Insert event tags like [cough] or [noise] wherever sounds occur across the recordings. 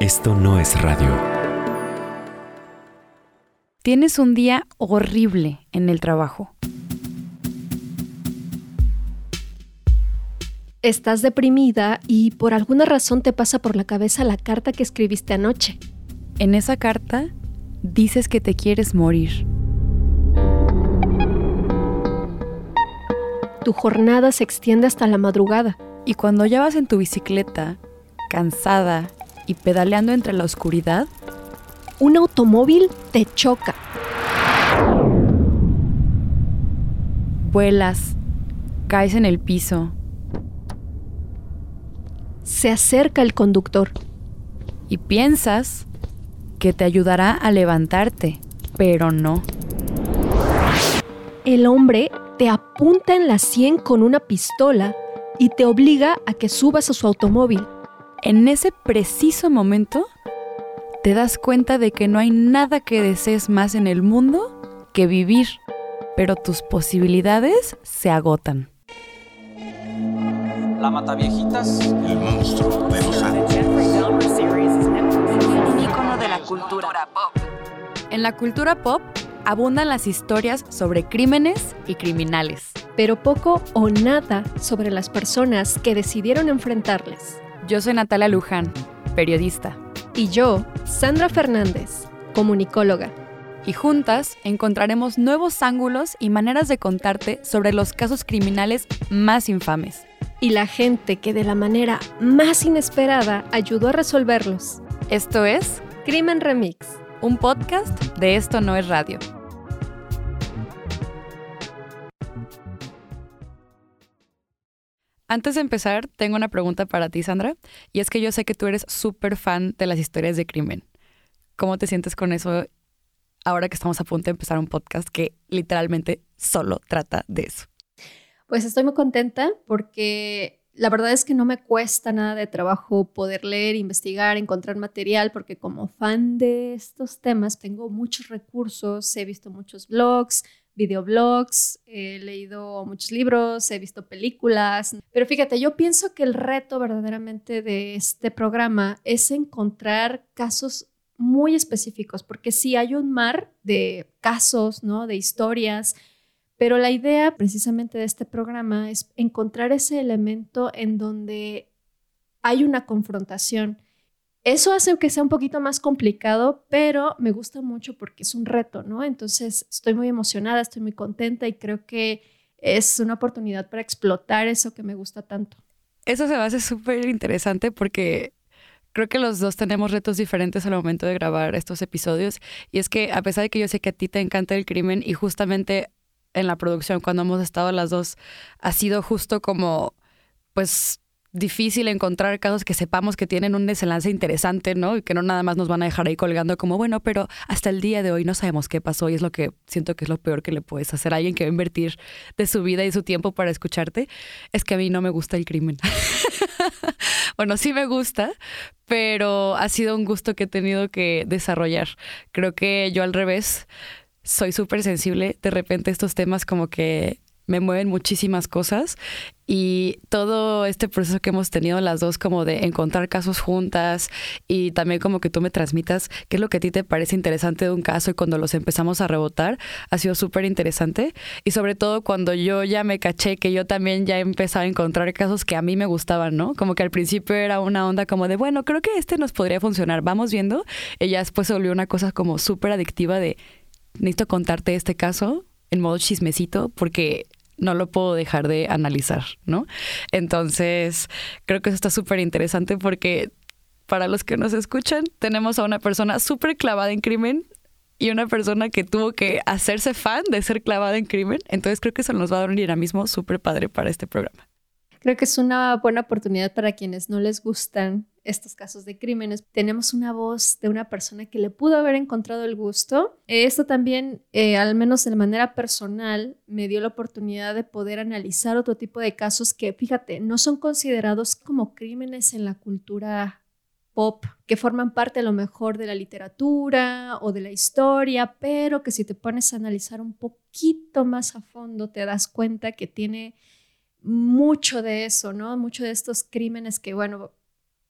Esto no es radio. Tienes un día horrible en el trabajo. Estás deprimida y por alguna razón te pasa por la cabeza la carta que escribiste anoche. En esa carta dices que te quieres morir. Tu jornada se extiende hasta la madrugada. Y cuando ya vas en tu bicicleta, cansada y pedaleando entre la oscuridad, un automóvil te choca. Vuelas, caes en el piso. Se acerca el conductor. Y piensas que te ayudará a levantarte, pero no. El hombre te apunta en la sien con una pistola y te obliga a que subas a su automóvil. En ese preciso momento, te das cuenta de que no hay nada que desees más en el mundo que vivir, pero tus posibilidades se agotan. La mata viejitas. El monstruo de los Andes. Un ícono de la cultura pop. En la cultura pop abundan las historias sobre crímenes y criminales. Pero poco o nada sobre las personas que decidieron enfrentarles. Yo soy Natalia Luján, periodista. Y yo, Sandra Fernández, comunicóloga. Y juntas encontraremos nuevos ángulos y maneras de contarte sobre los casos criminales más infames. Y la gente que de la manera más inesperada ayudó a resolverlos. Esto es Crimen Remix, un podcast de Esto no es radio. Antes de empezar, tengo una pregunta para ti, Sandra, y es que yo sé que tú eres súper fan de las historias de crimen. ¿Cómo te sientes con eso ahora que estamos a punto de empezar un podcast que literalmente solo trata de eso? Pues estoy muy contenta porque la verdad es que no me cuesta nada de trabajo poder leer, investigar, encontrar material, porque como fan de estos temas tengo muchos recursos, he visto muchos blogs, videoblogs, he leído muchos libros, he visto películas, pero fíjate, yo pienso que el reto verdaderamente de este programa es encontrar casos muy específicos, porque sí hay un mar de casos, ¿no? De historias, pero la idea precisamente de este programa es encontrar ese elemento en donde hay una confrontación eso hace que sea un poquito más complicado, pero me gusta mucho porque es un reto, ¿no? Entonces estoy muy emocionada, estoy muy contenta y creo que es una oportunidad para explotar eso que me gusta tanto. Eso se me hace súper interesante porque creo que los dos tenemos retos diferentes al momento de grabar estos episodios. Y es que a pesar de que yo sé que a ti te encanta el crimen y justamente en la producción cuando hemos estado las dos ha sido justo como pues difícil encontrar casos que sepamos que tienen un desenlace interesante, ¿no? Y que no nada más nos van a dejar ahí colgando como, bueno, pero hasta el día de hoy no sabemos qué pasó y es lo que siento que es lo peor que le puedes hacer a alguien que va a invertir de su vida y su tiempo para escucharte. Es que a mí no me gusta el crimen. [laughs] bueno, sí me gusta, pero ha sido un gusto que he tenido que desarrollar. Creo que yo al revés soy súper sensible. De repente estos temas como que me mueven muchísimas cosas y todo este proceso que hemos tenido las dos como de encontrar casos juntas y también como que tú me transmitas qué es lo que a ti te parece interesante de un caso y cuando los empezamos a rebotar ha sido súper interesante y sobre todo cuando yo ya me caché que yo también ya empezaba a encontrar casos que a mí me gustaban, ¿no? Como que al principio era una onda como de, bueno, creo que este nos podría funcionar, vamos viendo y ya después se volvió una cosa como súper adictiva de, necesito contarte este caso en modo chismecito porque no lo puedo dejar de analizar, ¿no? Entonces, creo que eso está súper interesante porque para los que nos escuchan, tenemos a una persona súper clavada en crimen y una persona que tuvo que hacerse fan de ser clavada en crimen. Entonces, creo que eso nos va a dar un dinamismo súper padre para este programa. Creo que es una buena oportunidad para quienes no les gustan estos casos de crímenes. Tenemos una voz de una persona que le pudo haber encontrado el gusto. Esto también, eh, al menos de manera personal, me dio la oportunidad de poder analizar otro tipo de casos que, fíjate, no son considerados como crímenes en la cultura pop, que forman parte a lo mejor de la literatura o de la historia, pero que si te pones a analizar un poquito más a fondo, te das cuenta que tiene mucho de eso, ¿no? Mucho de estos crímenes que, bueno,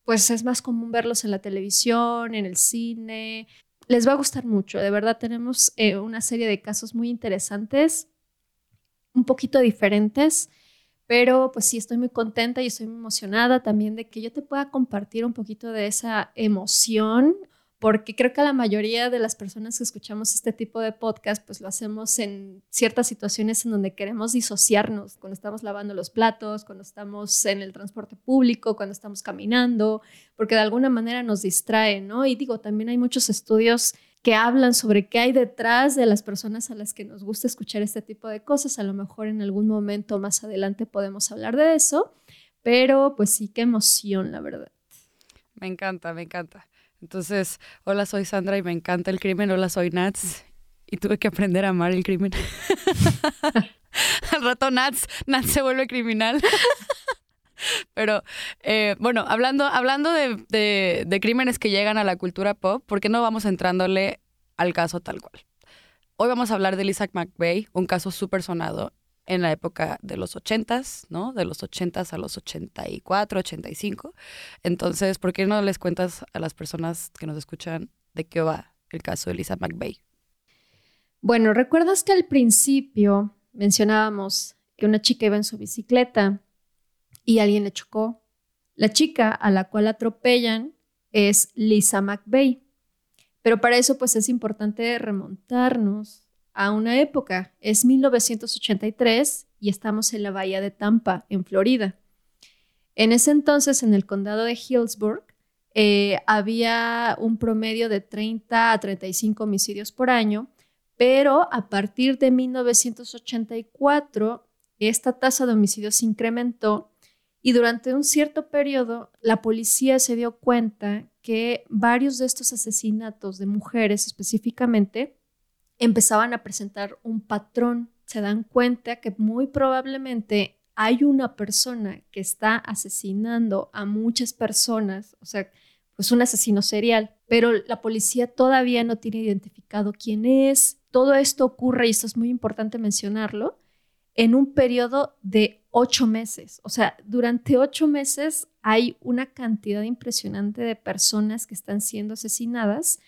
pues es más común verlos en la televisión, en el cine. Les va a gustar mucho, de verdad tenemos eh, una serie de casos muy interesantes, un poquito diferentes, pero pues sí, estoy muy contenta y estoy emocionada también de que yo te pueda compartir un poquito de esa emoción porque creo que la mayoría de las personas que escuchamos este tipo de podcast, pues lo hacemos en ciertas situaciones en donde queremos disociarnos, cuando estamos lavando los platos, cuando estamos en el transporte público, cuando estamos caminando, porque de alguna manera nos distrae, ¿no? Y digo, también hay muchos estudios que hablan sobre qué hay detrás de las personas a las que nos gusta escuchar este tipo de cosas. A lo mejor en algún momento más adelante podemos hablar de eso, pero pues sí, qué emoción, la verdad. Me encanta, me encanta. Entonces, hola, soy Sandra y me encanta el crimen. Hola, soy Nats y tuve que aprender a amar el crimen. [laughs] Al rato Nats, Nats se vuelve criminal. [laughs] Pero eh, bueno, hablando, hablando de, de, crímenes que llegan a la cultura pop, ¿por qué no vamos entrándole al caso tal cual? Hoy vamos a hablar de Isaac McVeigh, un caso súper sonado en la época de los 80s, ¿no? De los 80s a los 84, 85. Entonces, ¿por qué no les cuentas a las personas que nos escuchan de qué va el caso de Lisa McVeigh? Bueno, ¿recuerdas que al principio mencionábamos que una chica iba en su bicicleta y alguien le chocó? La chica a la cual atropellan es Lisa McVeigh. Pero para eso pues es importante remontarnos a una época. Es 1983 y estamos en la bahía de Tampa, en Florida. En ese entonces, en el condado de Hillsburg, eh, había un promedio de 30 a 35 homicidios por año, pero a partir de 1984, esta tasa de homicidios se incrementó y durante un cierto periodo la policía se dio cuenta que varios de estos asesinatos de mujeres específicamente empezaban a presentar un patrón. Se dan cuenta que muy probablemente hay una persona que está asesinando a muchas personas, o sea, pues un asesino serial, pero la policía todavía no tiene identificado quién es. Todo esto ocurre, y esto es muy importante mencionarlo, en un periodo de ocho meses. O sea, durante ocho meses hay una cantidad impresionante de personas que están siendo asesinadas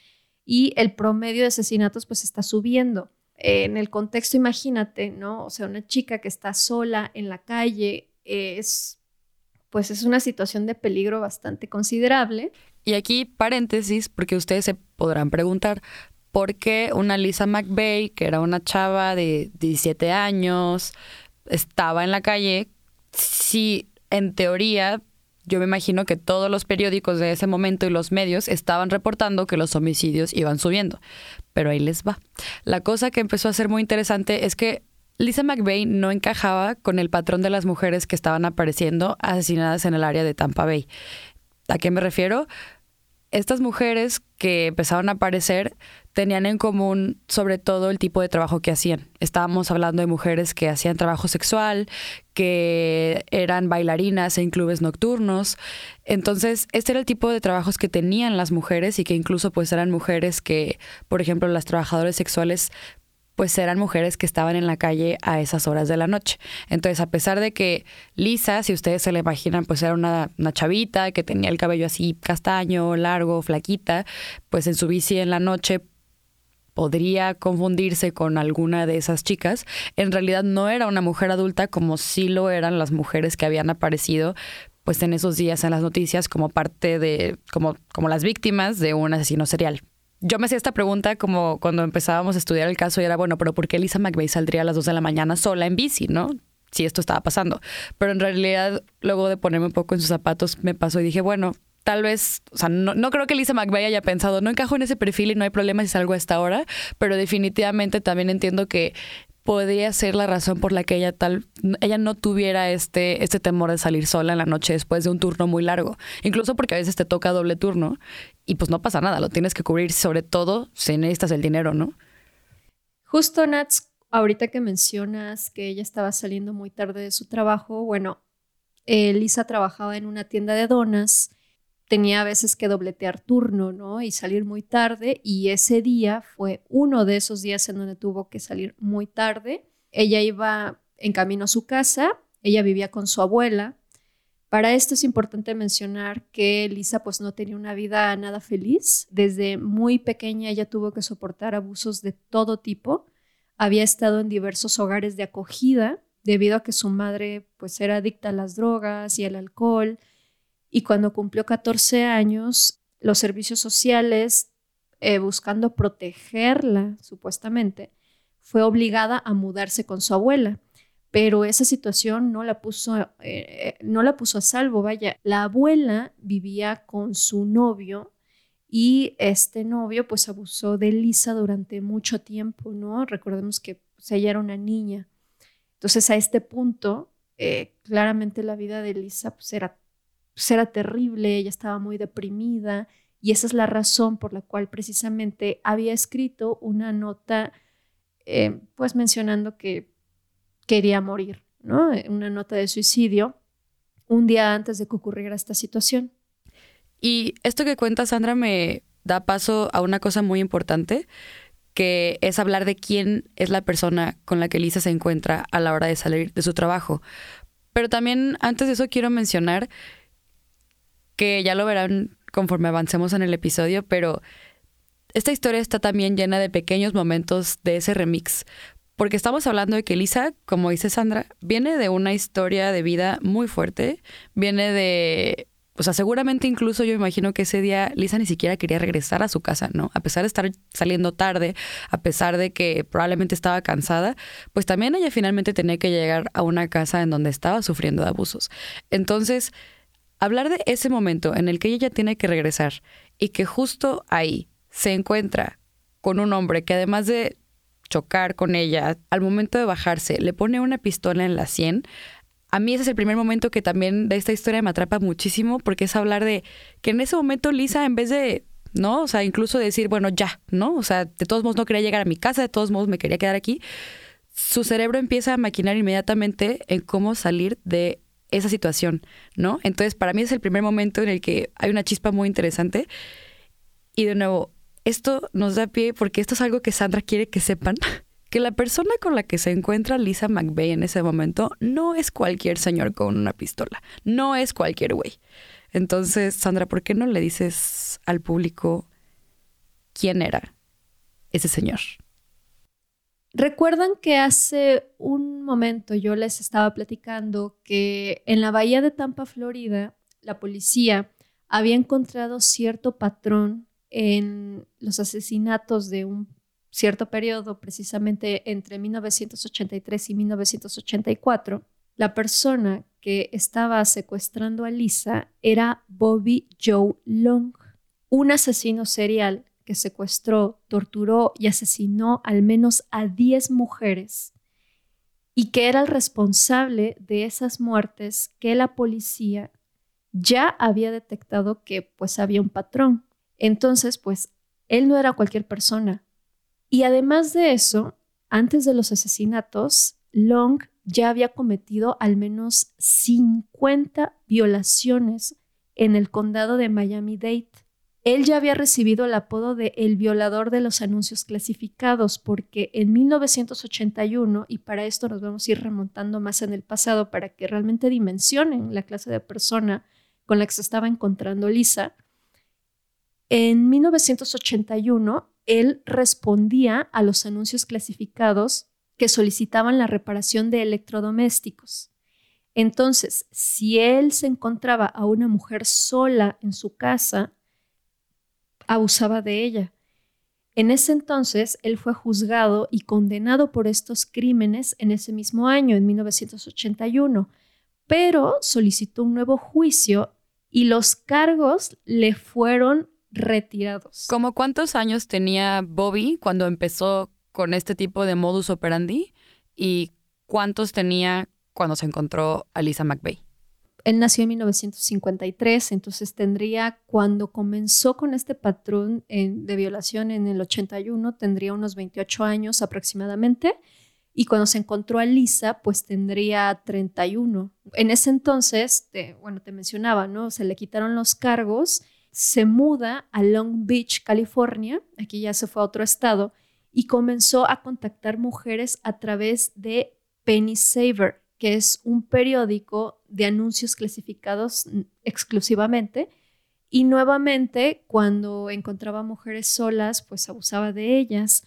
y el promedio de asesinatos pues está subiendo. en el contexto, imagínate, ¿no? O sea, una chica que está sola en la calle es, pues es una situación de peligro bastante considerable. Y aquí paréntesis, porque ustedes se podrán preguntar, ¿por qué una Lisa McVeigh, que era una chava de 17 años, estaba en la calle si en teoría yo me imagino que todos los periódicos de ese momento y los medios estaban reportando que los homicidios iban subiendo. Pero ahí les va. La cosa que empezó a ser muy interesante es que Lisa McVeigh no encajaba con el patrón de las mujeres que estaban apareciendo asesinadas en el área de Tampa Bay. ¿A qué me refiero? Estas mujeres que empezaron a aparecer tenían en común sobre todo el tipo de trabajo que hacían. Estábamos hablando de mujeres que hacían trabajo sexual, que eran bailarinas en clubes nocturnos. Entonces, este era el tipo de trabajos que tenían las mujeres y que incluso pues eran mujeres que, por ejemplo, las trabajadoras sexuales pues eran mujeres que estaban en la calle a esas horas de la noche. Entonces, a pesar de que Lisa, si ustedes se la imaginan, pues era una, una, chavita que tenía el cabello así castaño, largo, flaquita, pues en su bici en la noche podría confundirse con alguna de esas chicas, en realidad no era una mujer adulta como sí lo eran las mujeres que habían aparecido pues en esos días en las noticias como parte de, como, como las víctimas de un asesino serial. Yo me hacía esta pregunta como cuando empezábamos a estudiar el caso y era, bueno, pero ¿por qué Lisa McVeigh saldría a las 2 de la mañana sola en bici, no? Si esto estaba pasando. Pero en realidad, luego de ponerme un poco en sus zapatos, me pasó y dije, bueno, tal vez, o sea, no, creo que Lisa McVeigh haya pensado, no encajo en ese perfil y no hay problema si salgo a esta hora, pero definitivamente también entiendo que podría ser la razón por la que ella tal ella no tuviera este este temor de salir sola en la noche después de un turno muy largo, incluso porque a veces te toca doble turno y pues no pasa nada, lo tienes que cubrir sobre todo si necesitas el dinero, ¿no? Justo Nats, ahorita que mencionas que ella estaba saliendo muy tarde de su trabajo, bueno, Lisa trabajaba en una tienda de donas tenía a veces que dobletear turno, ¿no? Y salir muy tarde. Y ese día fue uno de esos días en donde tuvo que salir muy tarde. Ella iba en camino a su casa, ella vivía con su abuela, Para esto es importante mencionar que Lisa pues no tenía una vida nada feliz. Desde muy pequeña ella tuvo que soportar abusos de todo tipo. Había estado en diversos hogares de acogida debido a que su madre pues era adicta a las drogas y al alcohol. Y cuando cumplió 14 años, los servicios sociales, eh, buscando protegerla supuestamente, fue obligada a mudarse con su abuela pero esa situación no la puso, eh, no la puso a salvo, vaya, la abuela vivía con su novio y este novio pues abusó de Lisa durante mucho tiempo, ¿no? Recordemos que pues, ella era una niña. Entonces a este punto, eh, claramente la vida de Lisa pues, era, pues, era terrible, ella estaba muy deprimida y esa es la razón por la cual precisamente había escrito una nota eh, pues mencionando que quería morir, ¿no? Una nota de suicidio un día antes de que ocurriera esta situación. Y esto que cuenta Sandra me da paso a una cosa muy importante, que es hablar de quién es la persona con la que Lisa se encuentra a la hora de salir de su trabajo. Pero también antes de eso quiero mencionar que ya lo verán conforme avancemos en el episodio, pero esta historia está también llena de pequeños momentos de ese remix, porque estamos hablando de que Lisa, como dice Sandra, viene de una historia de vida muy fuerte, viene de o sea, seguramente incluso yo imagino que ese día Lisa ni siquiera quería regresar a su casa, ¿no? A pesar de estar saliendo tarde, a pesar de que probablemente estaba cansada, pues también ella finalmente tenía que llegar a una casa en donde estaba sufriendo de abusos. Entonces, hablar de ese momento en el que ella tiene que regresar y que justo ahí se encuentra con un hombre que además de chocar con ella, al momento de bajarse, le pone una pistola en la sien. A mí ese es el primer momento que también de esta historia me atrapa muchísimo porque es hablar de que en ese momento Lisa, en vez de, ¿no? O sea, incluso decir, bueno, ya, ¿no? O sea, de todos modos no quería llegar a mi casa, de todos modos me quería quedar aquí. Su cerebro empieza a maquinar inmediatamente en cómo salir de esa situación, ¿no? Entonces, para mí es el primer momento en el que hay una chispa muy interesante. Y de nuevo, esto nos da pie porque esto es algo que Sandra quiere que sepan, [laughs] que la persona con la que se encuentra Lisa McVeigh en ese momento no es cualquier señor con una pistola, no es cualquier güey. Entonces, Sandra, ¿por qué no le dices al público quién era ese señor? Recuerdan que hace un momento yo les estaba platicando que en la bahía de Tampa, Florida, la policía había encontrado cierto patrón en los asesinatos de un cierto periodo, precisamente entre 1983 y 1984, la persona que estaba secuestrando a Lisa era Bobby Joe Long, un asesino serial que secuestró, torturó y asesinó al menos a 10 mujeres y que era el responsable de esas muertes que la policía ya había detectado que pues había un patrón. Entonces, pues, él no era cualquier persona. Y además de eso, antes de los asesinatos, Long ya había cometido al menos 50 violaciones en el condado de Miami-Dade. Él ya había recibido el apodo de el violador de los anuncios clasificados porque en 1981, y para esto nos vamos a ir remontando más en el pasado para que realmente dimensionen la clase de persona con la que se estaba encontrando Lisa, en 1981, él respondía a los anuncios clasificados que solicitaban la reparación de electrodomésticos. Entonces, si él se encontraba a una mujer sola en su casa, abusaba de ella. En ese entonces, él fue juzgado y condenado por estos crímenes en ese mismo año, en 1981, pero solicitó un nuevo juicio y los cargos le fueron retirados. ¿Cómo cuántos años tenía Bobby cuando empezó con este tipo de modus operandi? ¿Y cuántos tenía cuando se encontró a Lisa McVeigh? Él nació en 1953, entonces tendría, cuando comenzó con este patrón de violación en el 81, tendría unos 28 años aproximadamente. Y cuando se encontró a Lisa, pues tendría 31. En ese entonces, bueno, te mencionaba, ¿no? Se le quitaron los cargos se muda a Long Beach, California, aquí ya se fue a otro estado, y comenzó a contactar mujeres a través de Penny Saver. que es un periódico de anuncios clasificados exclusivamente. Y nuevamente, cuando encontraba mujeres solas, pues abusaba de ellas.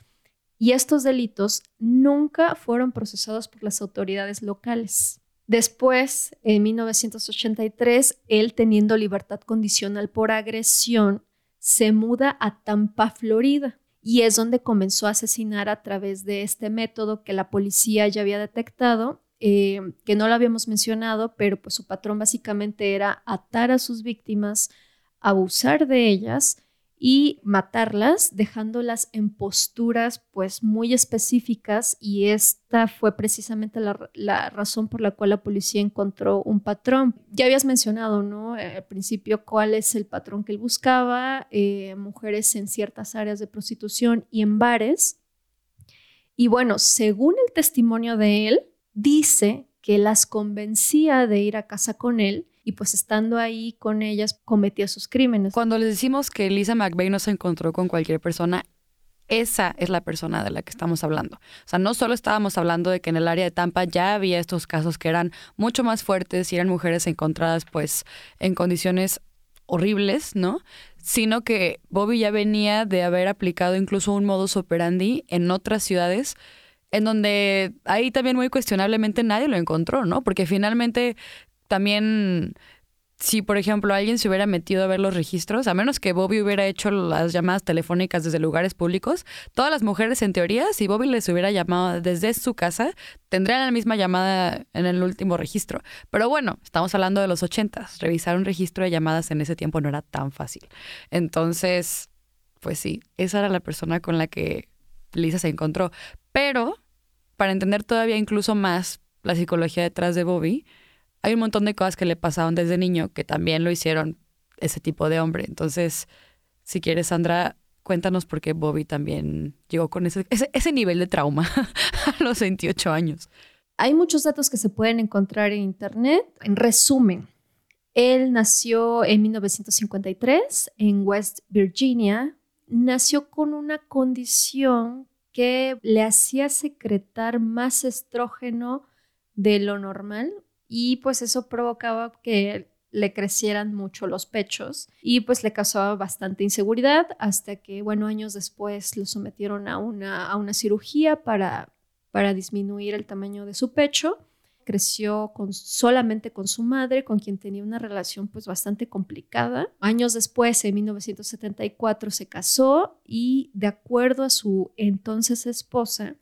Y estos delitos nunca fueron procesados por las autoridades locales. Después, en 1983, él, teniendo libertad condicional por agresión, se muda a Tampa, Florida y es donde comenzó a asesinar a través de este método que la policía ya había detectado, eh, que no lo habíamos mencionado, pero pues su patrón básicamente era atar a sus víctimas, abusar de ellas y matarlas, dejándolas en posturas pues muy específicas y esta fue precisamente la, razón por la cual la policía encontró un patrón. Ya habías mencionado, ¿no? Eh, al principio cuál es el patrón que él buscaba, eh, mujeres en ciertas áreas de prostitución y en bares. Y bueno, según el testimonio de él, dice que las convencía de ir a casa con él y pues estando ahí con ellas cometía sus crímenes. Cuando les decimos que Lisa McVeigh no se encontró con cualquier persona, esa es la persona de la que estamos hablando. O sea, no solo estábamos hablando de que en el área de Tampa ya había estos casos que eran mucho más fuertes y eran mujeres encontradas pues en condiciones horribles, ¿no? Sino que Bobby ya venía de haber aplicado incluso un modus operandi en otras ciudades en donde ahí también muy cuestionablemente nadie lo encontró, ¿no? Porque finalmente también si, por ejemplo, alguien se hubiera metido a ver los registros, a menos que Bobby hubiera hecho las llamadas telefónicas desde lugares públicos, todas las mujeres, en teoría, si Bobby les hubiera llamado desde su casa, tendrían la misma llamada en el último registro. Pero bueno, estamos hablando de los ochentas. Revisar un registro de llamadas en ese tiempo no era tan fácil. Entonces, pues sí, esa era la persona con la que Lisa se encontró. Pero, para entender todavía incluso más la psicología detrás de Bobby, hay un montón de cosas que le pasaron desde niño que también lo hicieron ese tipo de hombre. Entonces, si quieres, Sandra, cuéntanos por qué Bobby también llegó con ese, ese, nivel de trauma [laughs] a los 28 años. Hay muchos datos que se pueden encontrar en Internet. En resumen, él nació en 1953 en West Virginia. Nació con una condición que le hacía secretar más estrógeno de lo normal, y pues eso provocaba que le crecieran mucho los pechos y pues le causaba bastante inseguridad hasta que, bueno, años después lo sometieron a una, a una cirugía para, para disminuir el tamaño de su pecho. Creció con, solamente con su madre, con quien tenía una relación pues bastante complicada. Años después, en 1974, se casó y de acuerdo a su entonces esposa,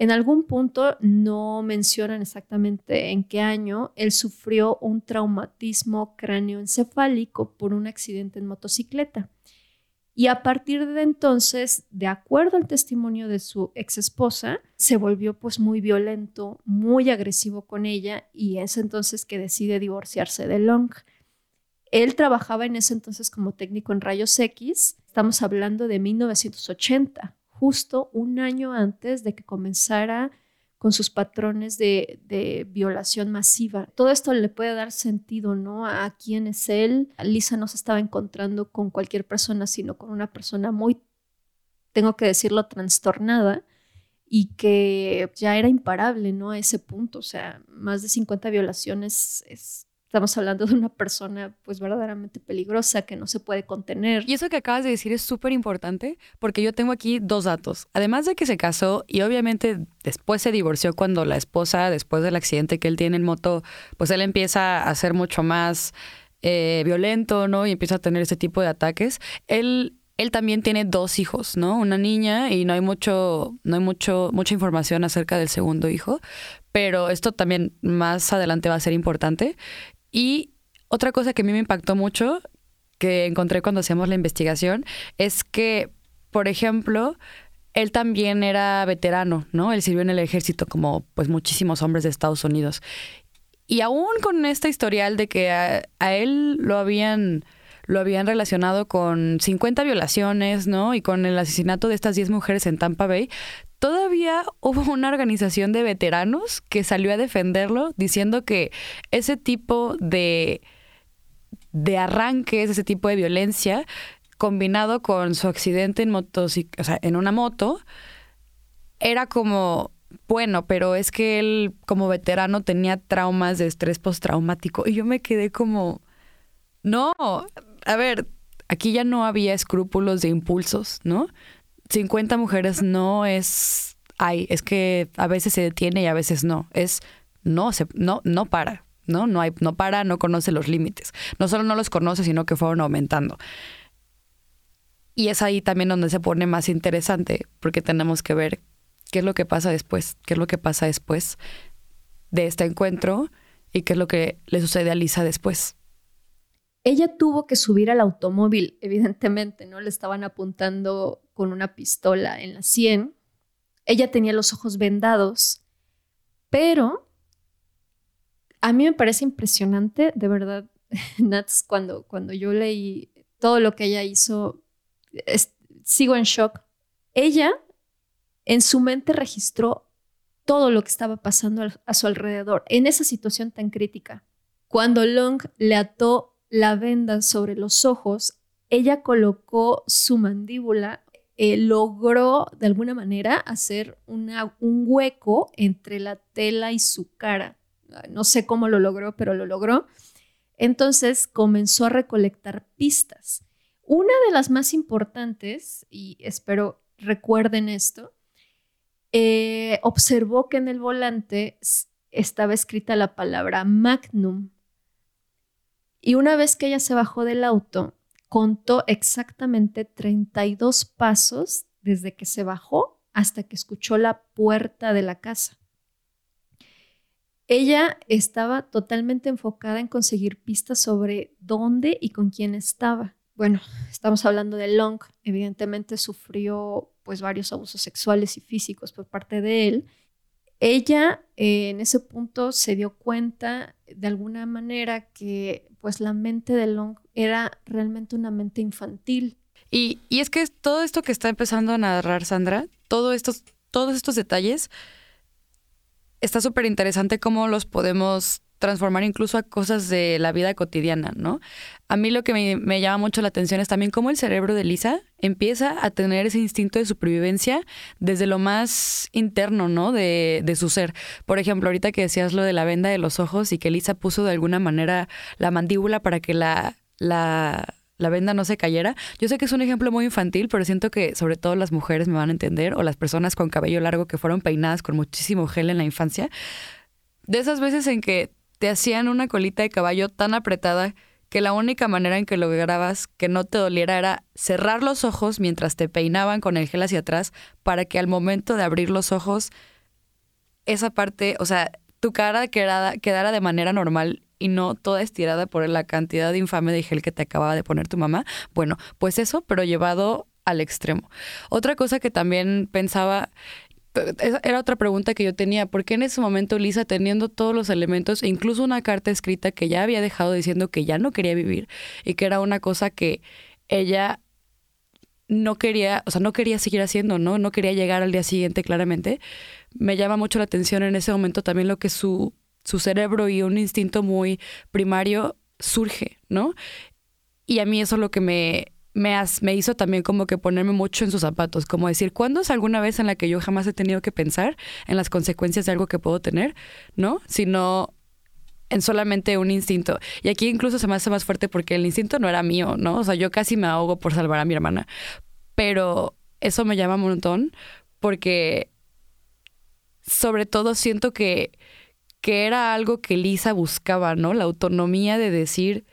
en algún punto, no mencionan exactamente en qué año, él sufrió un traumatismo cráneoencefálico por un accidente en motocicleta. Y a partir de entonces, de acuerdo al testimonio de su ex esposa, se volvió pues muy violento, muy agresivo con ella y es entonces que decide divorciarse de Long. Él trabajaba en ese entonces como técnico en rayos X, estamos hablando de 1980, justo un año antes de que comenzara con sus patrones de, violación masiva. Todo esto le puede dar sentido, ¿no? A quién es él. Lisa no se estaba encontrando con cualquier persona, sino con una persona muy, tengo que decirlo, trastornada y que ya era imparable, ¿no? A ese punto. O sea, más de 50 violaciones es Estamos hablando de una persona pues verdaderamente peligrosa que no se puede contener. Y eso que acabas de decir es súper importante porque yo tengo aquí dos datos. Además de que se casó y obviamente después se divorció cuando la esposa, después del accidente que él tiene en moto, pues él empieza a ser mucho más eh, violento, ¿no? Y empieza a tener ese tipo de ataques. Él él también tiene dos hijos, ¿no? Una niña y no hay mucho, no hay mucho, mucha información acerca del segundo hijo, pero esto también más adelante va a ser importante. Y otra cosa que a mí me impactó mucho, que encontré cuando hacíamos la investigación, es que, por ejemplo, él también era veterano, ¿no? Él sirvió en el ejército como pues muchísimos hombres de Estados Unidos. Y aún con esta historial de que a, él lo habían lo habían relacionado con 50 violaciones, ¿no? Y con el asesinato de estas 10 mujeres en Tampa Bay, todavía hubo una organización de veteranos que salió a defenderlo diciendo que ese tipo de, de arranques, ese tipo de violencia, combinado con su accidente en, o sea, en una moto, era como bueno, pero es que él como veterano tenía traumas de estrés postraumático y yo me quedé como, no, a ver, aquí ya no había escrúpulos de impulsos, ¿no? 50 mujeres no es, ay, es que a veces se detiene y a veces no, es no, se, no, no para, ¿no? No, hay, no para, no conoce los límites. No solo no los conoce, sino que fueron aumentando. Y es ahí también donde se pone más interesante, porque tenemos que ver qué es lo que pasa después, qué es lo que pasa después de este encuentro y qué es lo que le sucede a Lisa después. Ella tuvo que subir al automóvil, evidentemente, ¿no? Le estaban apuntando con una pistola en la sien. Ella tenía los ojos vendados, pero a mí me parece impresionante, de verdad, [laughs] Nats, cuando, cuando yo leí todo lo que ella hizo, sigo en shock. Ella en su mente registró todo lo que estaba pasando a su alrededor en esa situación tan crítica. Cuando Long le ató la venda sobre los ojos, ella colocó su mandíbula, eh, logró de alguna manera hacer un hueco entre la tela y su cara. No sé cómo lo logró, pero lo logró. Entonces comenzó a recolectar pistas. Una de las más importantes, y espero recuerden esto, eh, observó que en el volante estaba escrita la palabra Magnum. Y una vez que ella se bajó del auto, contó exactamente 32 pasos desde que se bajó hasta que escuchó la puerta de la casa. Ella estaba totalmente enfocada en conseguir pistas sobre dónde y con quién estaba. Bueno, estamos hablando de Long, evidentemente sufrió pues varios abusos sexuales y físicos por parte de él. Ella eh, en ese punto se dio cuenta de alguna manera que pues la mente de Long era realmente una mente infantil. Y, y es que todo esto que está empezando a narrar Sandra, todo estos, todos estos detalles, está súper interesante cómo los podemos transformar incluso a cosas de la vida cotidiana, ¿no? A mí lo que me, llama mucho la atención es también cómo el cerebro de Lisa empieza a tener ese instinto de supervivencia desde lo más interno, ¿no? De, de, su ser. Por ejemplo, ahorita que decías lo de la venda de los ojos y que Lisa puso de alguna manera la mandíbula para que la, la la venda no se cayera. Yo sé que es un ejemplo muy infantil, pero siento que sobre todo las mujeres me van a entender o las personas con cabello largo que fueron peinadas con muchísimo gel en la infancia. De esas veces en que te hacían una colita de caballo tan apretada que la única manera en que lograbas que no te doliera era cerrar los ojos mientras te peinaban con el gel hacia atrás para que al momento de abrir los ojos esa parte, o sea, tu cara quedara, quedara de manera normal y no toda estirada por la cantidad de infame de gel que te acababa de poner tu mamá. Bueno, pues eso, pero llevado al extremo. Otra cosa que también pensaba era otra pregunta que yo tenía. ¿Por qué en ese momento Lisa, teniendo todos los elementos, e incluso una carta escrita que ya había dejado diciendo que ya no quería vivir y que era una cosa que ella no quería, o sea, no quería seguir haciendo, ¿no? No quería llegar al día siguiente claramente. Me llama mucho la atención en ese momento también lo que su su cerebro y un instinto muy primario surge, ¿no? Y a mí eso es lo que me, me, me hizo también como que ponerme mucho en sus zapatos, como decir, ¿cuándo es alguna vez en la que yo jamás he tenido que pensar en las consecuencias de algo que puedo tener, ¿no? Sino en solamente un instinto. Y aquí incluso se me hace más fuerte porque el instinto no era mío, ¿no? O sea, yo casi me ahogo por salvar a mi hermana. Pero eso me llama un montón porque sobre todo siento que que era algo que Lisa buscaba, ¿no? La autonomía de decir,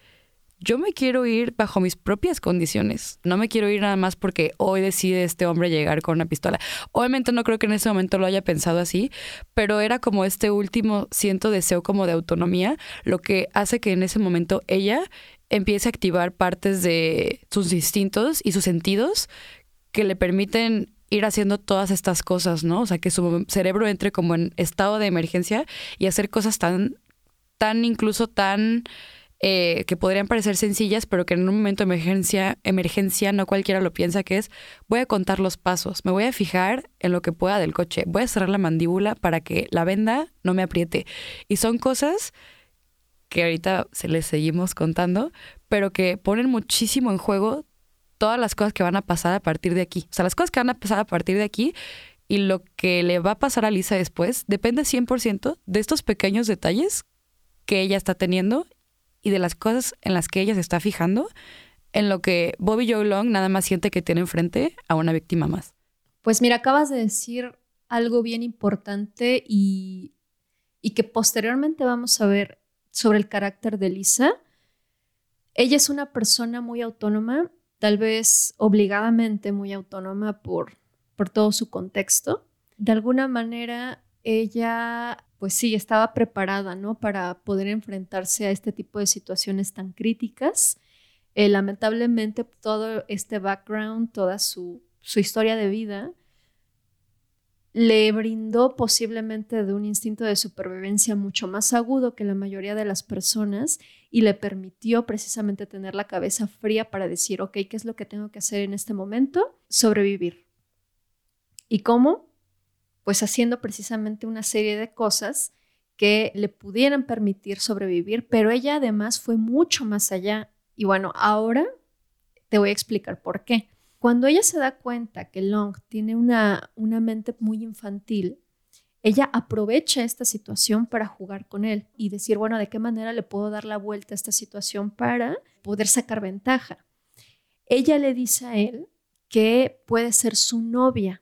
yo me quiero ir bajo mis propias condiciones. No me quiero ir nada más porque hoy decide este hombre llegar con una pistola. Obviamente no creo que en ese momento lo haya pensado así, pero era como este último siento deseo como de autonomía, lo que hace que en ese momento ella empiece a activar partes de sus instintos y sus sentidos que le permiten ir haciendo todas estas cosas, ¿no? O sea, que su cerebro entre como en estado de emergencia y hacer cosas tan, tan incluso tan... Eh, que podrían parecer sencillas, pero que en un momento de emergencia, emergencia no cualquiera lo piensa, que es voy a contar los pasos, me voy a fijar en lo que pueda del coche, voy a cerrar la mandíbula para que la venda no me apriete. Y son cosas que ahorita se les seguimos contando, pero que ponen muchísimo en juego todas las cosas que van a pasar a partir de aquí. O sea, las cosas que van a pasar a partir de aquí y lo que le va a pasar a Lisa después depende 100% de estos pequeños detalles que ella está teniendo y de las cosas en las que ella se está fijando, en lo que Bobby Joe Long nada más siente que tiene enfrente a una víctima más. Pues mira, acabas de decir algo bien importante y, y que posteriormente vamos a ver sobre el carácter de Lisa. Ella es una persona muy autónoma, tal vez obligadamente muy autónoma por, por todo su contexto. De alguna manera, ella, pues sí, estaba preparada, ¿no? Para poder enfrentarse a este tipo de situaciones tan críticas. Eh, lamentablemente, todo este background, toda su, su historia de vida, le brindó posiblemente de un instinto de supervivencia mucho más agudo que la mayoría de las personas y le permitió precisamente tener la cabeza fría para decir, ok, ¿qué es lo que tengo que hacer en este momento? Sobrevivir. ¿Y cómo? Pues haciendo precisamente una serie de cosas que le pudieran permitir sobrevivir, pero ella además fue mucho más allá. Y bueno, ahora te voy a explicar por qué. Cuando ella se da cuenta que Long tiene una, una mente muy infantil, ella aprovecha esta situación para jugar con él y decir, bueno, ¿de qué manera le puedo dar la vuelta a esta situación para poder sacar ventaja? Ella le dice a él que puede ser su novia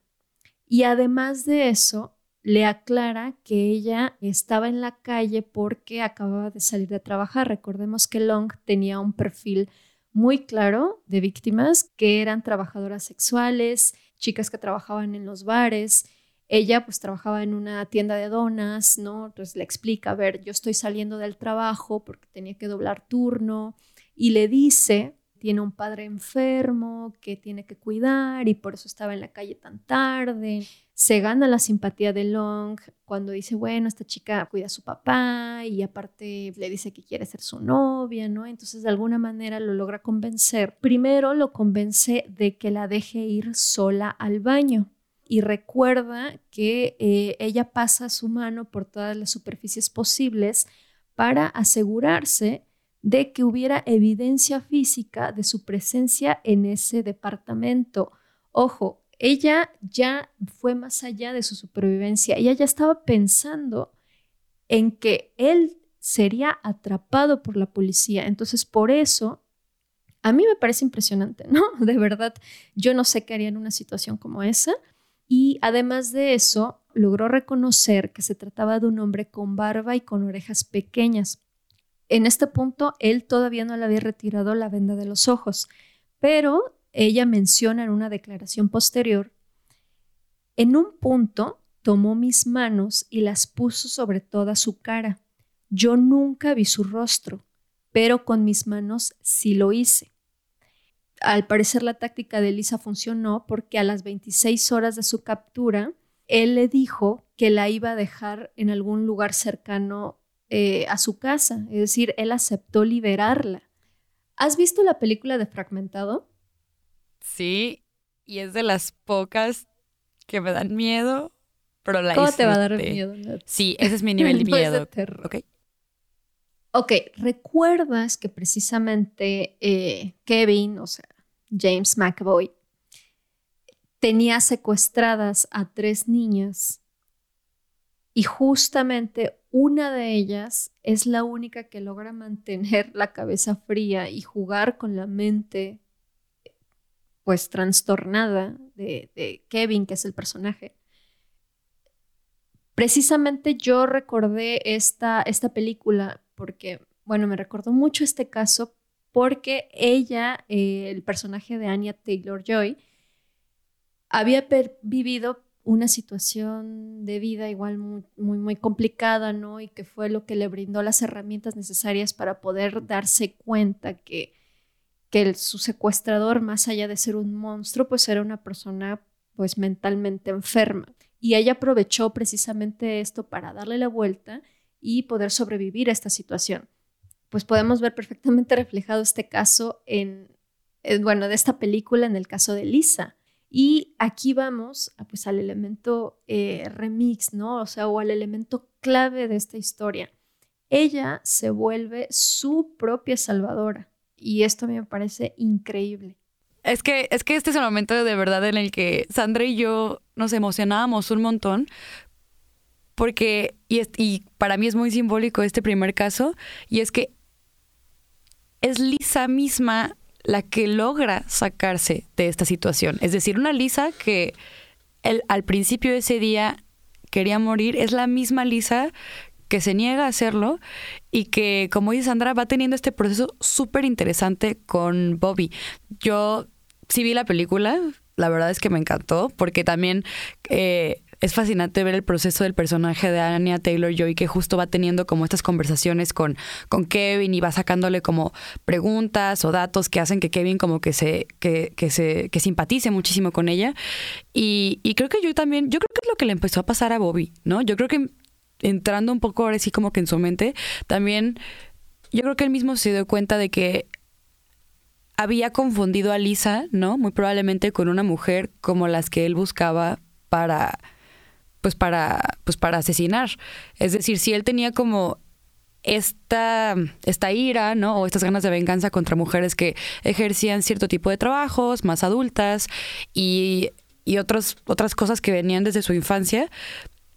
y además de eso le aclara que ella estaba en la calle porque acababa de salir de trabajar. Recordemos que Long tenía un perfil muy claro de víctimas que eran trabajadoras sexuales, chicas que trabajaban en los bares. Ella pues trabajaba en una tienda de donas, ¿no? Entonces le explica, a ver, yo estoy saliendo del trabajo porque tenía que doblar turno y le dice, tiene un padre enfermo que tiene que cuidar y por eso estaba en la calle tan tarde se gana la simpatía de Long cuando dice, bueno, esta chica cuida a su papá y aparte le dice que quiere ser su novia, ¿no? Entonces de alguna manera lo logra convencer. Primero lo convence de que la deje ir sola al baño y recuerda que eh, ella pasa su mano por todas las superficies posibles para asegurarse de que hubiera evidencia física de su presencia en ese departamento. Ojo, ella ya fue más allá de su supervivencia, ella ya estaba pensando en que él sería atrapado por la policía. Entonces, por eso, a mí me parece impresionante, ¿no? [laughs] De verdad, yo no sé qué haría en una situación como esa. Y además de eso, logró reconocer que se trataba de un hombre con barba y con orejas pequeñas. En este punto, él todavía no le había retirado la venda de los ojos, pero ella menciona en una declaración posterior, en un punto tomó mis manos y las puso sobre toda su cara. Yo nunca vi su rostro, pero con mis manos sí lo hice. Al parecer la táctica de Lisa funcionó porque a las 26 horas de su captura, él le dijo que la iba a dejar en algún lugar cercano eh, a su casa, es decir, él aceptó liberarla. ¿Has visto la película de Fragmentado? Sí, y es de las pocas que me dan miedo, pero la ¿Cómo te va a dar miedo? Sí, ese es mi nivel [laughs] de miedo. ok. Ok, recuerdas que precisamente eh, Kevin, o sea, James McAvoy, tenía secuestradas a tres niñas y justamente una de ellas es la única que logra mantener la cabeza fría y jugar con la mente pues trastornada de, Kevin, que es el personaje. Precisamente yo recordé esta, esta película porque, bueno, me recordó mucho este caso porque ella, eh, el personaje de Anya Taylor Joy, había vivido una situación de vida igual muy, muy, complicada, ¿no? Y que fue lo que le brindó las herramientas necesarias para poder darse cuenta que que su secuestrador, más allá de ser un monstruo, pues era una persona pues mentalmente enferma. Y ella aprovechó precisamente esto para darle la vuelta y poder sobrevivir a esta situación. Pues podemos ver perfectamente reflejado este caso en, bueno, de esta película en el caso de Lisa. Y aquí vamos pues, al elemento eh, remix, ¿no? O sea, o al elemento clave de esta historia. Ella se vuelve su propia salvadora. Y esto a mí me parece increíble. Es que, es que este es el momento de verdad en el que Sandra y yo nos emocionábamos un montón porque, y, es- y para mí es muy simbólico este primer caso, y es que es Lisa misma la que logra sacarse de esta situación. Es decir, una Lisa que al principio de ese día quería morir, es la misma Lisa que se niega a hacerlo y que, como dice Sandra, va teniendo este proceso súper interesante con Bobby. Yo sí vi la película, la verdad es que me encantó, porque también eh, es fascinante ver el proceso del personaje de Anya Taylor Joy, que justo va teniendo como estas conversaciones con, con Kevin y va sacándole como preguntas o datos que hacen que Kevin como que se, que, que se, que simpatice muchísimo con ella. Y, y creo que yo también, yo creo que es lo que le empezó a pasar a Bobby, ¿no? Yo creo que entrando un poco ahora sí como que en su mente, también yo creo que él mismo se dio cuenta de que había confundido a Lisa, ¿no? Muy probablemente con una mujer como las que él buscaba para pues para pues para asesinar. Es decir, si él tenía como esta, esta ira, ¿no? O estas ganas de venganza contra mujeres que ejercían cierto tipo de trabajos, más adultas, y, y otras cosas que venían desde su infancia,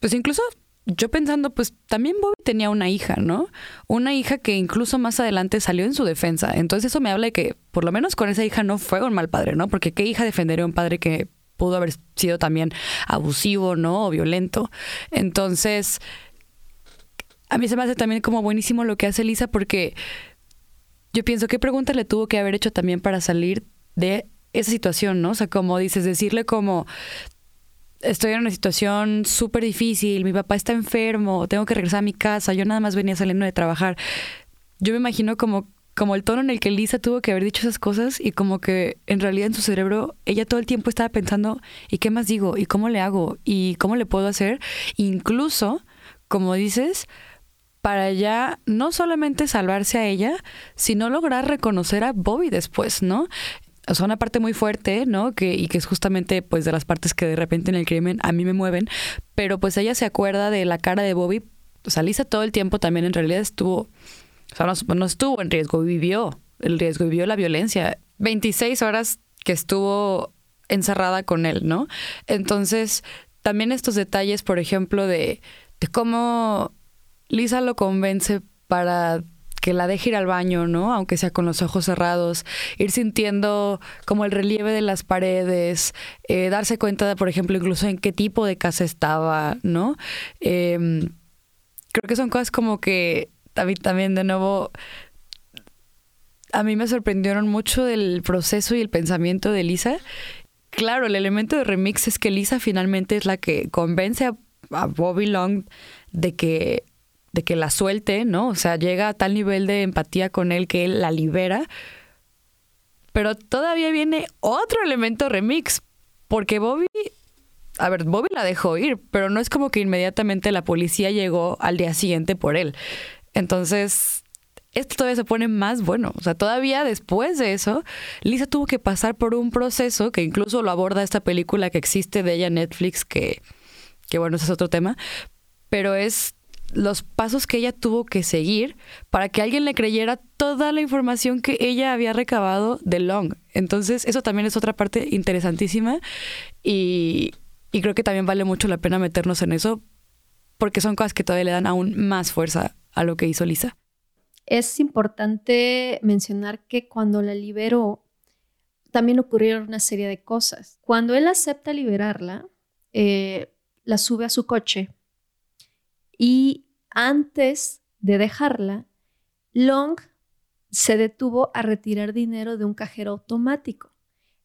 pues incluso yo pensando, pues también Bobby tenía una hija, ¿no? Una hija que incluso más adelante salió en su defensa. Entonces eso me habla de que por lo menos con esa hija no fue un mal padre, ¿no? Porque qué hija defendería a un padre que pudo haber sido también abusivo, ¿no? O violento. Entonces, a mí se me hace también como buenísimo lo que hace Lisa porque yo pienso qué preguntas le tuvo que haber hecho también para salir de esa situación, ¿no? O sea, como dices, decirle como estoy en una situación súper difícil, mi papá está enfermo, tengo que regresar a mi casa, yo nada más venía saliendo de trabajar. Yo me imagino como, como el tono en el que Lisa tuvo que haber dicho esas cosas y como que en realidad en su cerebro ella todo el tiempo estaba pensando, ¿y qué más digo? ¿Y cómo le hago? ¿Y cómo le puedo hacer? Incluso, como dices, para ya no solamente salvarse a ella, sino lograr reconocer a Bobby después, ¿no? O sea, una parte muy fuerte, ¿no? Que, y que es justamente pues de las partes que de repente en el crimen a mí me mueven, pero pues ella se acuerda de la cara de Bobby. O sea, Lisa todo el tiempo también en realidad estuvo, o sea, no, estuvo en riesgo, vivió el riesgo, vivió la violencia. 26 horas que estuvo encerrada con él, ¿no? Entonces, también estos detalles, por ejemplo, de, cómo Lisa lo convence para que la deje ir al baño, ¿no? Aunque sea con los ojos cerrados, ir sintiendo como el relieve de las paredes, eh, darse cuenta, de, por ejemplo, incluso en qué tipo de casa estaba, ¿no? Eh, creo que son cosas como que también, también de nuevo a mí me sorprendieron mucho del proceso y el pensamiento de Lisa. Claro, el elemento de remix es que Lisa finalmente es la que convence a, a Bobby Long de que de que la suelte, ¿no? O sea, llega a tal nivel de empatía con él que él la libera. Pero todavía viene otro elemento remix, porque Bobby, a ver, Bobby la dejó ir, pero no es como que inmediatamente la policía llegó al día siguiente por él. Entonces, esto todavía se pone más bueno. O sea, todavía después de eso, Lisa tuvo que pasar por un proceso que incluso lo aborda esta película que existe de ella en Netflix, que, que bueno, ese es otro tema, pero es los pasos que ella tuvo que seguir para que alguien le creyera toda la información que ella había recabado de Long. Entonces, eso también es otra parte interesantísima y, y creo que también vale mucho la pena meternos en eso porque son cosas que todavía le dan aún más fuerza a lo que hizo Lisa. Es importante mencionar que cuando la liberó, también ocurrieron una serie de cosas. Cuando él acepta liberarla, eh, la sube a su coche y antes de dejarla, Long se detuvo a retirar dinero de un cajero automático.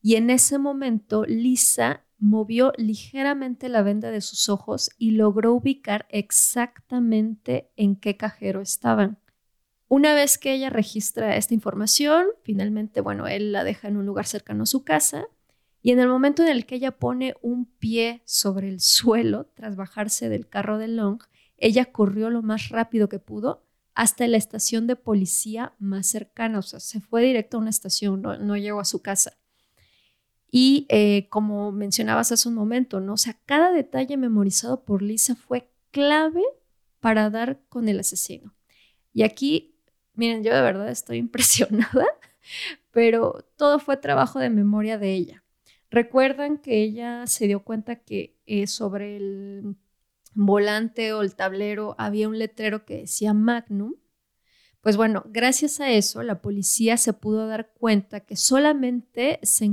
Y en ese momento, Lisa movió ligeramente la venda de sus ojos y logró ubicar exactamente en qué cajero estaban. Una vez que ella registra esta información, finalmente, bueno, él la deja en un lugar cercano a su casa y en el momento en el que ella pone un pie sobre el suelo tras bajarse del carro de Long, ella corrió lo más rápido que pudo hasta la estación de policía más cercana, o sea, se fue directo a una estación, no, no llegó a su casa. Y eh, como mencionabas hace un momento, ¿no? O sea, cada detalle memorizado por Lisa fue clave para dar con el asesino. Y aquí, miren, yo de verdad estoy [laughs] impresionada pero todo fue trabajo de memoria de ella. Recuerdan que ella se dio cuenta que eh, sobre el volante o el tablero había un letrero que decía Magnum. Pues bueno, gracias a eso la policía se pudo dar cuenta que solamente se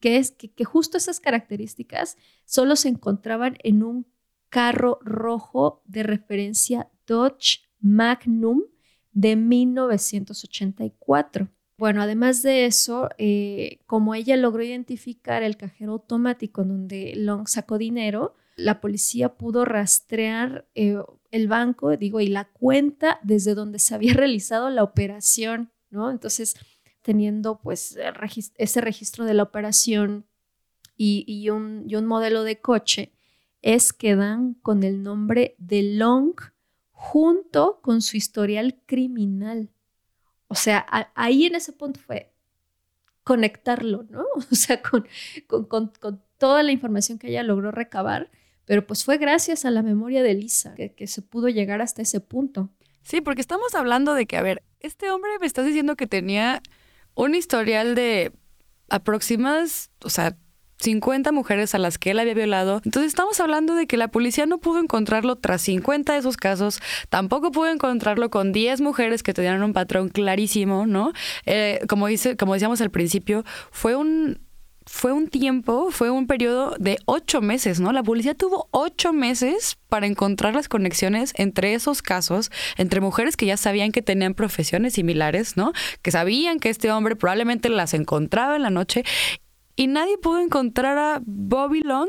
que, es, que justo esas características solo se encontraban en un carro rojo de referencia Dodge Magnum de 1984. Bueno, además de eso, eh, como ella logró identificar el cajero automático donde Long sacó dinero, la policía pudo rastrear eh, el banco, digo, y la cuenta desde donde se había [laughs] realizado la operación, ¿no? Entonces, teniendo pues ese registro de la operación y, un, y un modelo de coche, es que dan con el nombre de Long junto con su historial criminal. O sea, ahí en ese punto fue conectarlo, ¿no? [laughs] O sea, con, con, toda la información que ella logró recabar, pero pues fue gracias a la memoria de Lisa que se pudo llegar hasta ese punto. Sí, porque estamos hablando de que, a ver, este hombre me estás diciendo que tenía un historial de aproximadas, o sea, 50 mujeres a las que él había violado. Entonces estamos hablando de que la policía no pudo encontrarlo tras 50 de esos casos, tampoco pudo encontrarlo con 10 mujeres que tenían un patrón clarísimo, ¿no? Eh, como, dice, como decíamos al principio, fue un, fue un tiempo, fue un periodo de ocho meses, ¿no? La policía tuvo ocho meses para encontrar las conexiones entre esos casos, entre mujeres que ya sabían que tenían profesiones similares, ¿no? Que sabían que este hombre probablemente las encontraba en la noche y nadie pudo encontrar a Bobby Long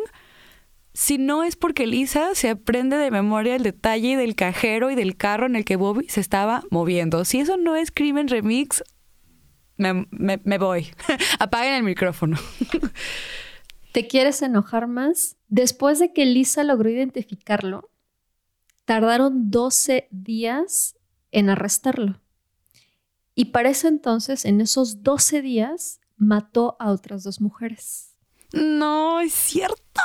si no es porque Lisa se aprende de memoria el detalle del cajero y del carro en el que Bobby se estaba moviendo. Si eso no es crimen remix, me, me voy. [laughs] Apaguen el micrófono. [laughs] ¿Te quieres enojar más? Después de que Lisa logró identificarlo, tardaron 12 días en arrestarlo. Y para ese entonces, en esos 12 días, mató a otras dos mujeres. No, es cierto.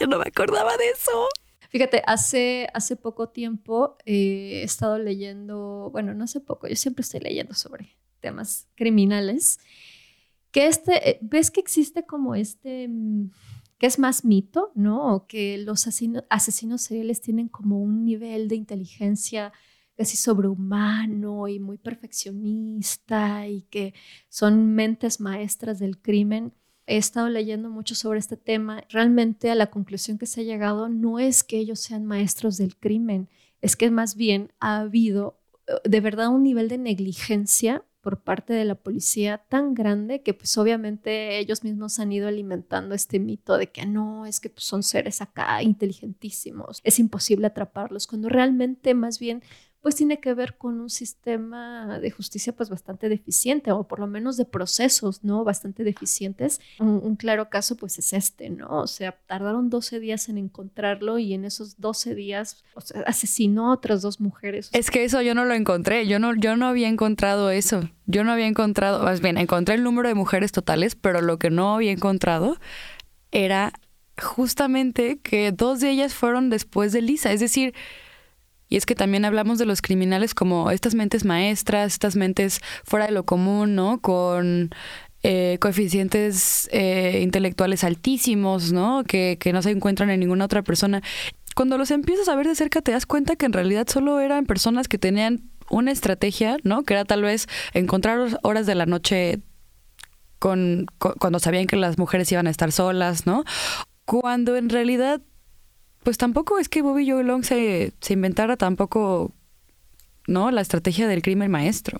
Yo no me acordaba de eso. Fíjate, hace, hace poco tiempo eh, he estado leyendo, bueno, no hace poco, yo siempre estoy leyendo sobre temas criminales, que este, eh, ves que existe como este, que es más mito, ¿no? Que los asesinos, asesinos seriales tienen como un nivel de inteligencia casi sobrehumano y muy perfeccionista y que son mentes maestras del crimen. He estado leyendo mucho sobre este tema. Realmente a la conclusión que se ha llegado no es que ellos sean maestros del crimen, es que más bien ha habido eh, de verdad un nivel de negligencia por parte de la policía tan grande que pues obviamente ellos mismos han ido alimentando este mito de que no, es que pues, son seres acá inteligentísimos, es imposible atraparlos, cuando realmente más bien pues tiene que ver con un sistema de justicia pues bastante deficiente o por lo menos de procesos, ¿no? Bastante deficientes. Un, claro caso pues es este, ¿no? O sea, tardaron 12 días en encontrarlo y en esos 12 días asesinó a otras dos mujeres. Es que eso yo no lo encontré, yo no, yo no había encontrado eso. Yo no había encontrado, más bien, encontré el número de mujeres totales, pero lo que no había encontrado era justamente que dos de ellas fueron después de Lisa, es decir, y es que también hablamos de los criminales como estas mentes maestras, estas mentes fuera de lo común, ¿no? Con eh, coeficientes eh, intelectuales altísimos, ¿no? Que, que no se encuentran en ninguna otra persona. Cuando los empiezas a ver de cerca te das cuenta que en realidad solo eran personas que tenían una estrategia, ¿no? Que era tal vez encontrar horas de la noche con, cuando sabían que las mujeres iban a estar solas, ¿no? Cuando en realidad pues tampoco es que Bobby Joe Long se, se inventara tampoco ¿no? La estrategia del crimen maestro.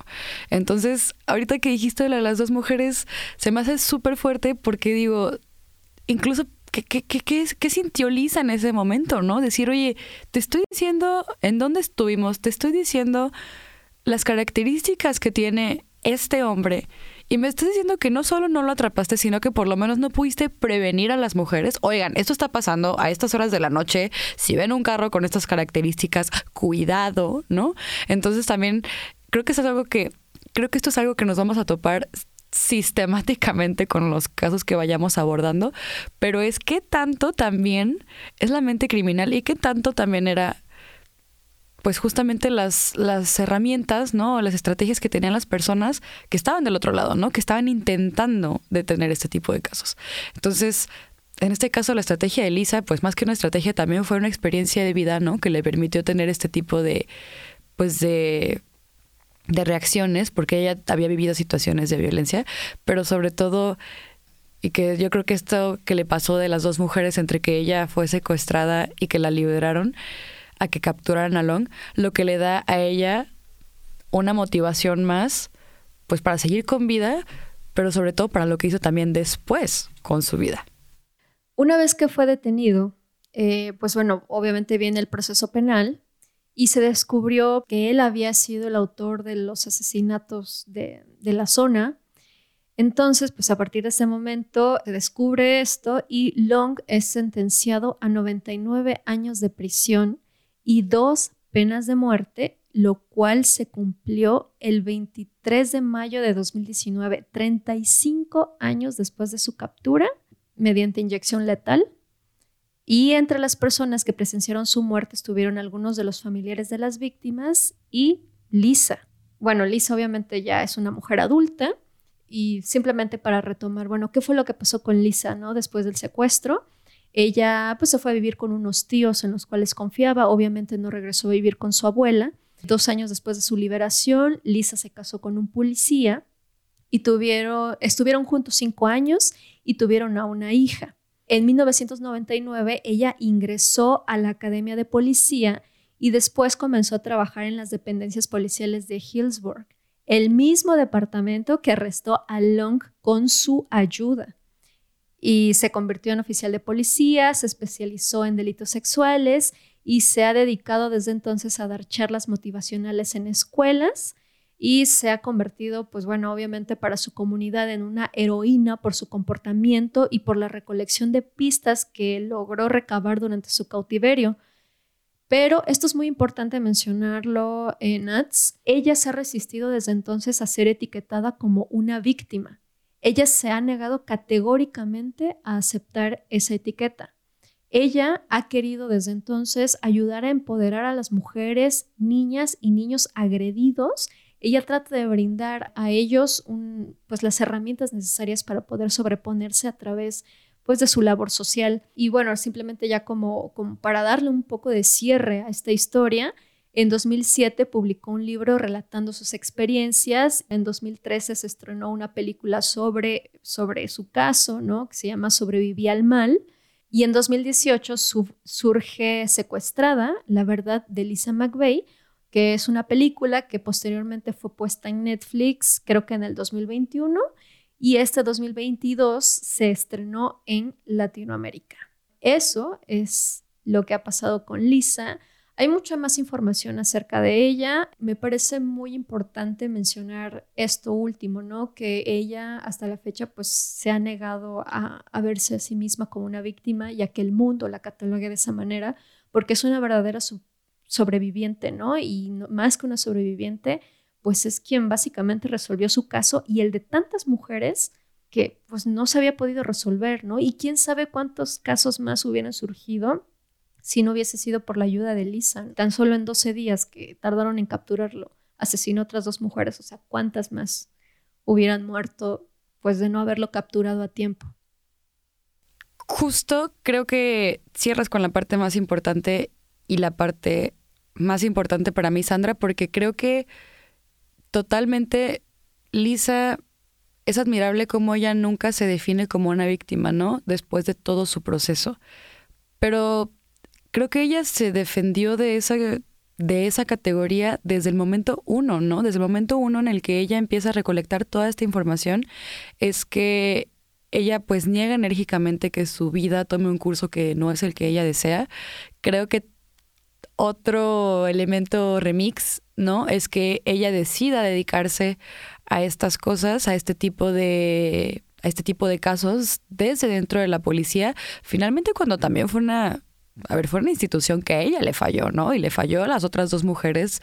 Entonces, ahorita que dijiste de las dos mujeres, se me hace súper fuerte porque digo, incluso, ¿qué, qué, qué, qué, sintió Lisa en ese momento, no? Decir, oye, te estoy diciendo en dónde estuvimos, te estoy diciendo las características que tiene este hombre y me estás diciendo que no solo no lo atrapaste, sino que por lo menos no pudiste prevenir a las mujeres. Oigan, esto está pasando a estas horas de la noche. Si ven un carro con estas características, cuidado, ¿no? Entonces también creo que es algo que, creo que esto es algo que nos vamos a topar sistemáticamente con los casos que vayamos abordando, pero es que tanto también es la mente criminal y que tanto también era pues justamente las, las herramientas, ¿no? Las estrategias que tenían las personas que estaban del otro lado, ¿no? Que estaban intentando detener este tipo de casos. Entonces, en este caso, la estrategia de Lisa, pues más que una estrategia, también fue una experiencia de vida, ¿no? Que le permitió tener este tipo de, pues de, de reacciones, porque ella había vivido situaciones de violencia, pero sobre todo, y que yo creo que esto que le pasó de las dos mujeres entre que ella fue secuestrada y que la liberaron, a que capturaran a Long, lo que le da a ella una motivación más, pues para seguir con vida, pero sobre todo para lo que hizo también después con su vida. Una vez que fue detenido, eh, pues bueno, obviamente viene el proceso penal y se descubrió que él había sido el autor de los asesinatos de, de la zona. Entonces, pues a partir de ese momento se descubre esto y Long es sentenciado a 99 años de prisión y dos penas de muerte, lo cual se cumplió el 23 de mayo de 2019, 35 años después de su captura mediante inyección letal. Y entre las personas que presenciaron su muerte estuvieron algunos de los familiares de las víctimas y Lisa. Bueno, Lisa obviamente ya es una mujer adulta y simplemente para retomar, bueno, ¿qué fue lo que pasó con Lisa, no? Después del secuestro, ella pues se fue a vivir con unos tíos en los cuales confiaba, obviamente no regresó a vivir con su abuela. Dos años después de su liberación, Lisa se casó con un policía y tuvieron, estuvieron juntos cinco años y tuvieron a una hija. En 1999 ella ingresó a la Academia de Policía y después comenzó a trabajar en las dependencias policiales de Hillsborough, el mismo departamento que arrestó a Long con su ayuda. Y se convirtió en oficial de policía, se especializó en delitos sexuales y se ha dedicado desde entonces a dar charlas motivacionales en escuelas y se ha convertido, pues bueno, obviamente para su comunidad en una heroína por su comportamiento y por la recolección de pistas que logró recabar durante su cautiverio. Pero esto es muy importante mencionarlo, en Nats. Ella se ha resistido desde entonces a ser etiquetada como una víctima. Ella se ha negado categóricamente a aceptar esa etiqueta. Ella ha querido desde entonces ayudar a empoderar a las mujeres, niñas y niños agredidos ella trata de brindar a ellos pues las herramientas necesarias para poder sobreponerse a través pues de su labor social. Y bueno, simplemente ya como, como para darle un poco de cierre a esta historia, en 2007 publicó un libro relatando sus experiencias. En 2013 se estrenó una película sobre, sobre su caso, ¿no? Que se llama Sobreviví al mal. Y en 2018 surge Secuestrada, la verdad de Lisa McVeigh, que es una película que posteriormente fue puesta en Netflix, creo que en el 2021, y este 2022 se estrenó en Latinoamérica. Eso es lo que ha pasado con Lisa. Hay mucha más información acerca de ella. Me parece muy importante mencionar esto último, ¿no? Que ella hasta la fecha pues se ha negado a, verse a sí misma como una víctima y a que el mundo la catalogue de esa manera, porque es una verdadera sobreviviente, ¿no? Y más que una sobreviviente, pues es quien básicamente resolvió su caso y el de tantas mujeres que pues no se había podido resolver, ¿no? Y quién sabe cuántos casos más hubieran surgido si no hubiese sido por la ayuda de Lisa. Tan solo en 12 días que tardaron en capturarlo, asesinó a otras dos mujeres, o sea, cuántas más hubieran muerto pues de no haberlo capturado a tiempo. Justo creo que cierras con la parte más importante y la parte más importante para mí, Sandra, porque creo que totalmente Lisa es admirable como ella nunca se define como una víctima, ¿no? Después de todo su proceso. Pero creo que ella se defendió de esa, de esa categoría desde el momento uno, ¿no? Desde el momento uno en el que ella empieza a recolectar toda esta información, es que ella pues niega enérgicamente que su vida tome un curso que no es el que ella desea. Creo que otro elemento remix, ¿no? Es que ella decida dedicarse a estas cosas, a este tipo de a este tipo de casos desde dentro de la policía, finalmente cuando también fue una a ver, fue una institución que a ella le falló, ¿no? Y le falló a las otras dos mujeres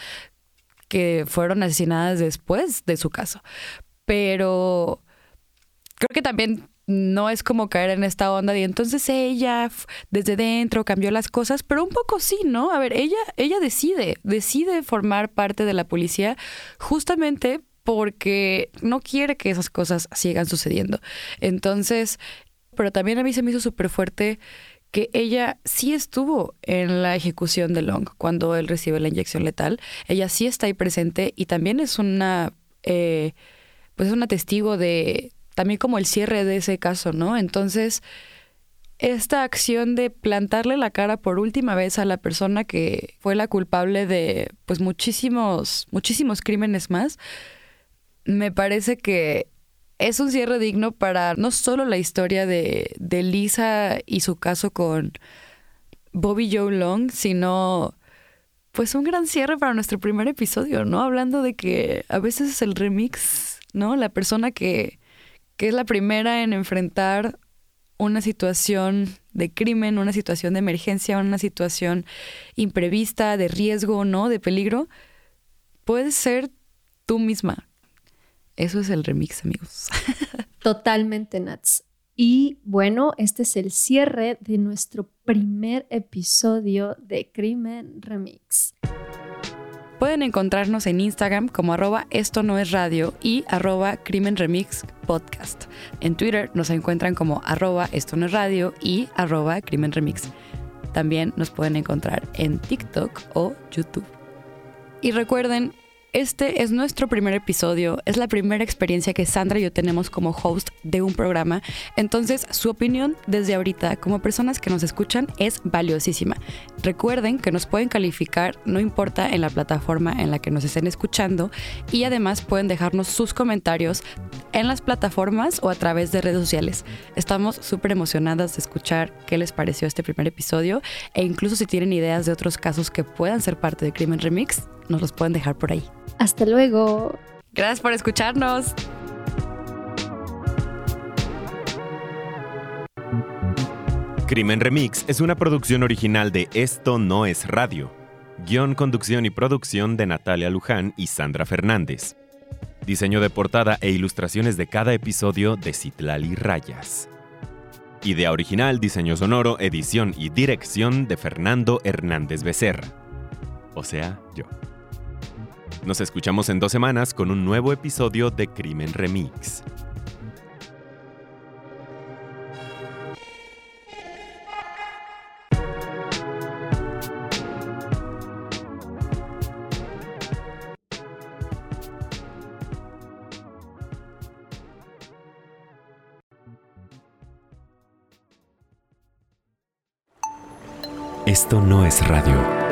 que fueron asesinadas después de su caso. Pero creo que también no es como caer en esta onda de entonces ella desde dentro cambió las cosas, pero un poco sí, ¿no? A ver, ella, ella decide, decide formar parte de la policía justamente porque no quiere que esas cosas sigan sucediendo. Entonces, pero también a mí se me hizo súper fuerte que ella sí estuvo en la ejecución de Long cuando él recibe la inyección letal. Ella sí está ahí presente y también es una, eh, pues es una testigo de, también como el cierre de ese caso, ¿no? Entonces, esta acción de plantarle la cara por última vez a la persona que fue la culpable de, pues, muchísimos, muchísimos crímenes más, me parece que es un cierre digno para no solo la historia de, de Lisa y su caso con Bobby Joe Long, sino pues un gran cierre para nuestro primer episodio, ¿no? Hablando de que a veces es el remix, ¿no? La persona que, que es la primera en enfrentar una situación de crimen, una situación de emergencia, una situación imprevista, de riesgo, ¿no? De peligro, puede ser tú misma, eso es el remix, amigos. [laughs] Totalmente, Nats. Y bueno, este es el cierre de nuestro primer episodio de Crimen Remix. Pueden encontrarnos en Instagram como arroba esto no es radio y arroba crimen remix podcast. En Twitter nos encuentran como arroba esto no es radio y arroba crimen remix. También nos pueden encontrar en TikTok o YouTube. Y recuerden este es nuestro primer episodio, es la primera experiencia que Sandra y yo tenemos como host de un programa, entonces su opinión desde ahorita como personas que nos escuchan es valiosísima. Recuerden que nos pueden calificar, no importa en la plataforma en la que nos estén escuchando y además pueden dejarnos sus comentarios en las plataformas o a través de redes sociales. Estamos súper emocionadas de escuchar qué les pareció este primer episodio e incluso si tienen ideas de otros casos que puedan ser parte de Crimen Remix, nos los pueden dejar por ahí. Hasta luego. Gracias por escucharnos. Crimen Remix es una producción original de Esto No es Radio. Guión, conducción y producción de Natalia Luján y Sandra Fernández. Diseño de portada e ilustraciones de cada episodio de Citlali Rayas. Idea original, diseño sonoro, edición y dirección de Fernando Hernández Becerra. O sea, yo. Nos escuchamos en dos semanas con un nuevo episodio de Crimen Remix. Esto no es radio.